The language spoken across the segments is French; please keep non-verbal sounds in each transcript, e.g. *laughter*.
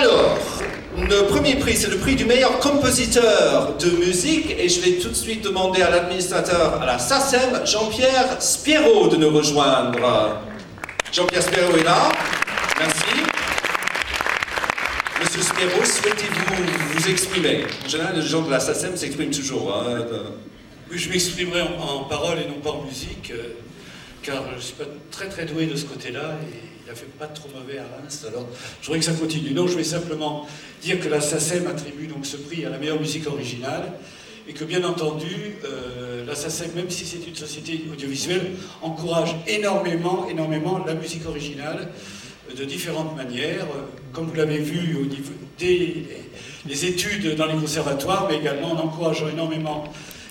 Alors, le premier prix, c'est le prix du meilleur compositeur de musique et je vais tout de suite demander à l'administrateur à la SACEM, Jean-Pierre Spiro, de nous rejoindre. Jean-Pierre Spiro est là. Merci. Monsieur Spiro, souhaitez-vous vous exprimer? En général, les gens de la SACEM s'expriment toujours. Hein, oui, je m'exprimerai en, en, parole et non pas en musique, euh, car je ne suis pas très très doué de ce côté-là il a fait pas trop mauvais à Reims, alors je voudrais que ça continue. Non, je vais simplement dire que la SACEM attribue donc ce prix à la meilleure musique originale et que bien entendu, euh, la SACEM, même si c'est une société audiovisuelle, encourage énormément, énormément la musique originale euh, de différentes manières, euh, comme vous l'avez vu au niveau des les études dans les conservatoires, mais également en encourageant énormément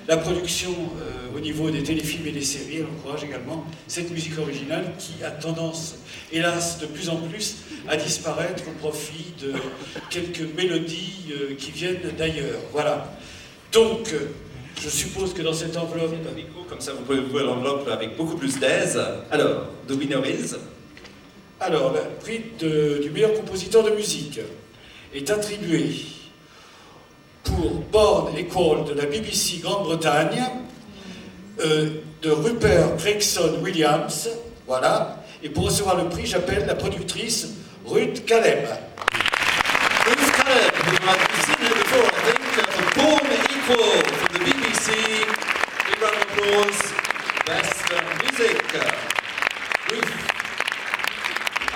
la production euh, au niveau des téléfilms et des séries, elle encourage également cette musique originale qui a tendance, hélas, de plus en plus à disparaître au profit de quelques mélodies euh, qui viennent d'ailleurs. Voilà. Donc, euh, je suppose que dans cette enveloppe... Comme ça, vous pouvez ouvrir l'enveloppe avec beaucoup plus d'aise. Alors, The Winner is Alors, le prix de, du meilleur compositeur de musique est attribué pour Born Equal de la BBC Grande-Bretagne, euh, de Rupert Gregson Williams, voilà. Et pour recevoir le prix, j'appelle la productrice Ruth Caleb. Ruth Caleb, who seen her before, I think, for Born Equal from the BBC. Big round of applause. Best uh, music. Ruth,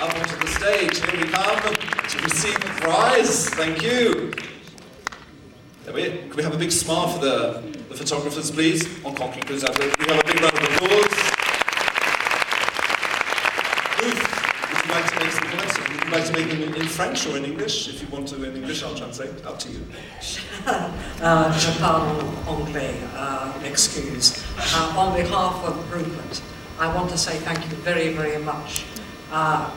up onto the stage. Here we come to receive the prize. Thank you. Can we have a big smile for the, the photographers, please? Encore quelques applaudissements. We have a big round of applause. Ruth, would you like to make some comments? Would you like to make them in French or in English? If you want to in English, I'll translate. Up to you. *laughs* uh, je parle anglais, uh, excuse. Uh, on behalf of Rupert, I want to say thank you very, very much. Uh,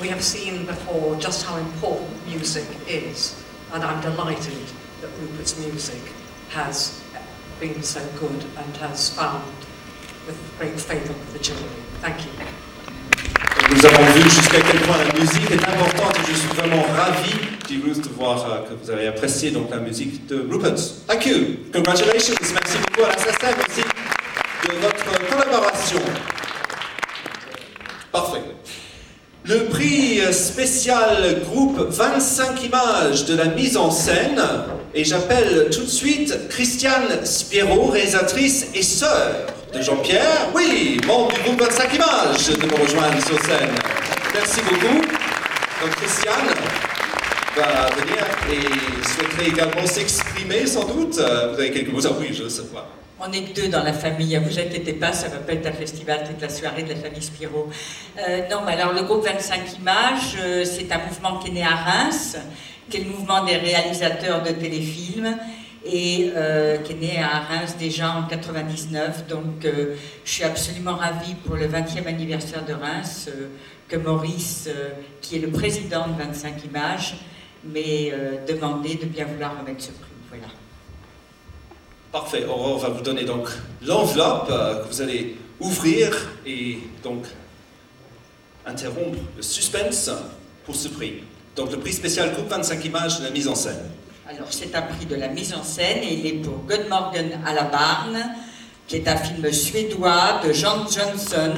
we have seen before just how important music is, and I'm delighted that Rupert's music has been so good and has found with great favour with the jury. Thank you. Nous avons vu jusqu'à quel point la musique est importante et je suis vraiment ravi, Ruth, de voir euh, que vous avez apprécié donc la musique de Rupert. Thank you. Congratulations. Merci beaucoup à la SACEM. Merci de votre collaboration. Parfait. Le prix spécial groupe 25 images de la mise en scène et j'appelle tout de suite Christiane Spiro, réalisatrice et sœur de Jean-Pierre. Oui, membre du groupe 25 images de me rejoindre sur scène. Merci beaucoup. Donc Christiane va venir et souhaiterait également s'exprimer sans doute. Vous avez quelques mots à oui, je sais pas. On est deux dans la famille, ne vous inquiétez pas, ça va pas être un festival toute la soirée de la famille Spiro. Euh, non, alors le groupe 25 images, euh, c'est un mouvement qui est né à Reims, qui est le mouvement des réalisateurs de téléfilms et euh, qui est né à Reims déjà en 99. Donc euh, je suis absolument ravie pour le 20e anniversaire de Reims euh, que Maurice, qui est le président de 25 images, m'ait demandé de bien vouloir remettre ce prix. Voilà. Parfait. On va vous donner donc l'enveloppe que vous allez ouvrir et donc interrompre le suspense pour ce prix. Donc le prix spécial Coupe 25 images de la mise en scène. Alors c'est un prix de la mise en scène et il est pour Good Morgan à la Barne, qui est un film suédois de Jean Johnson.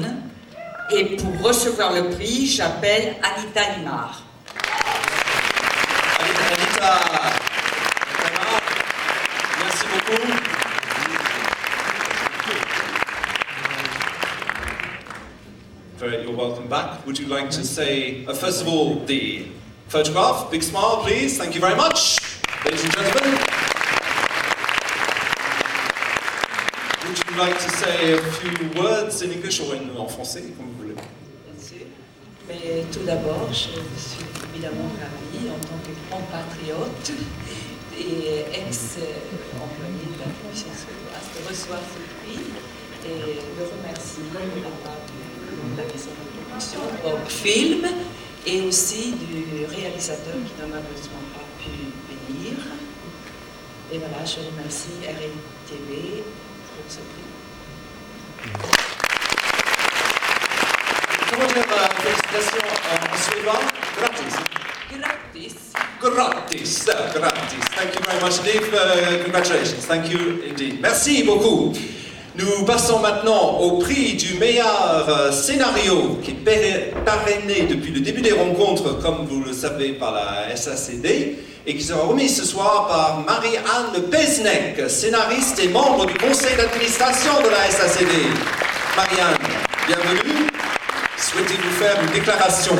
Et pour recevoir le prix, j'appelle Anita Limar. Anita, merci beaucoup. You're welcome back. Would you like to say, uh, first of all, the photograph? Big smile, please. Thank you very much. Ladies and gentlemen, would you like to say a few words in English or in, en français, comme vous voulez? Bien Mais tout d'abord, je suis évidemment ravie en tant que compatriote et ex-employé de la Commission de recevoir ce prix et de remercier la maison de production, Bob Film, et aussi du réalisateur qui n'a malheureusement pas pu venir. Et voilà, je remercie RTB pour ce prix. Dire la félicitation en suédois Gratis. Grattis. Gratis, gratis. Thank you very much indeed. Uh, congratulations. Thank you indeed. Merci beaucoup. Nous passons maintenant au prix du meilleur euh, scénario qui est parrainé depuis le début des rencontres, comme vous le savez, par la SACD et qui sera remis ce soir par Marie-Anne Pesnec, scénariste et membre du conseil d'administration de la SACD. Marie-Anne, bienvenue. Souhaitez-vous faire une déclaration?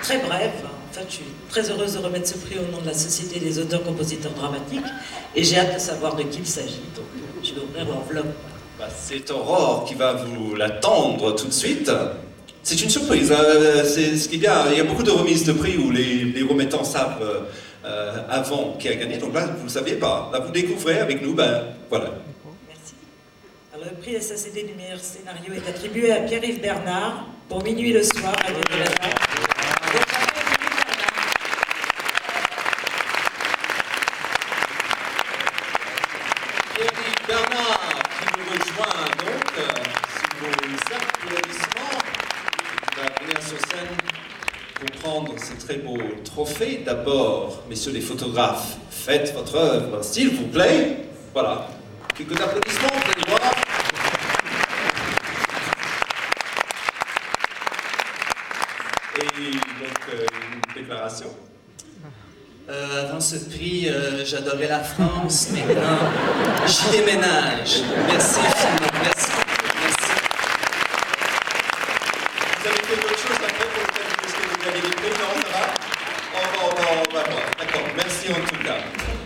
Très brève. En je suis très heureuse de remettre ce prix au nom de la Société des auteurs-compositeurs dramatiques et j'ai hâte de savoir de qui il s'agit. Donc, euh, je vais ouvrir l'enveloppe. Bah, C'est Aurore qui va vous l'attendre tout de suite. C'est une surprise. euh, c'est ce qui est bien. Il y a beaucoup de remises de prix où les, les remettants savent euh, avant qui a gagné. Donc là, vous ne le saviez pas. Là, vous découvrez avec nous. Ben voilà. Merci. Alors, le prix SACD du meilleur scénario est attribué à Pierre-Yves Bernard pour Minuit le soir à Guadeloupe. Pierre-Yves Bernard qui nous rejoint donc euh, sous vos applaudissements. Il va venir sur scène pour prendre ce très beau trophée. D'abord, messieurs les photographes, faites votre œuvre, s'il vous plaît. Voilà. Quelques applaudissements, vous allez voir. Et donc, euh, une déclaration. Euh, avant ce prix, euh, j'adorais la France. Maintenant, j'y déménage. Merci. Merci. Merci. Vous avez fait autre chose après pour le thème Est-ce que vous avez des prix Non, ça va, on va, on va voir. D'accord, merci en tout cas.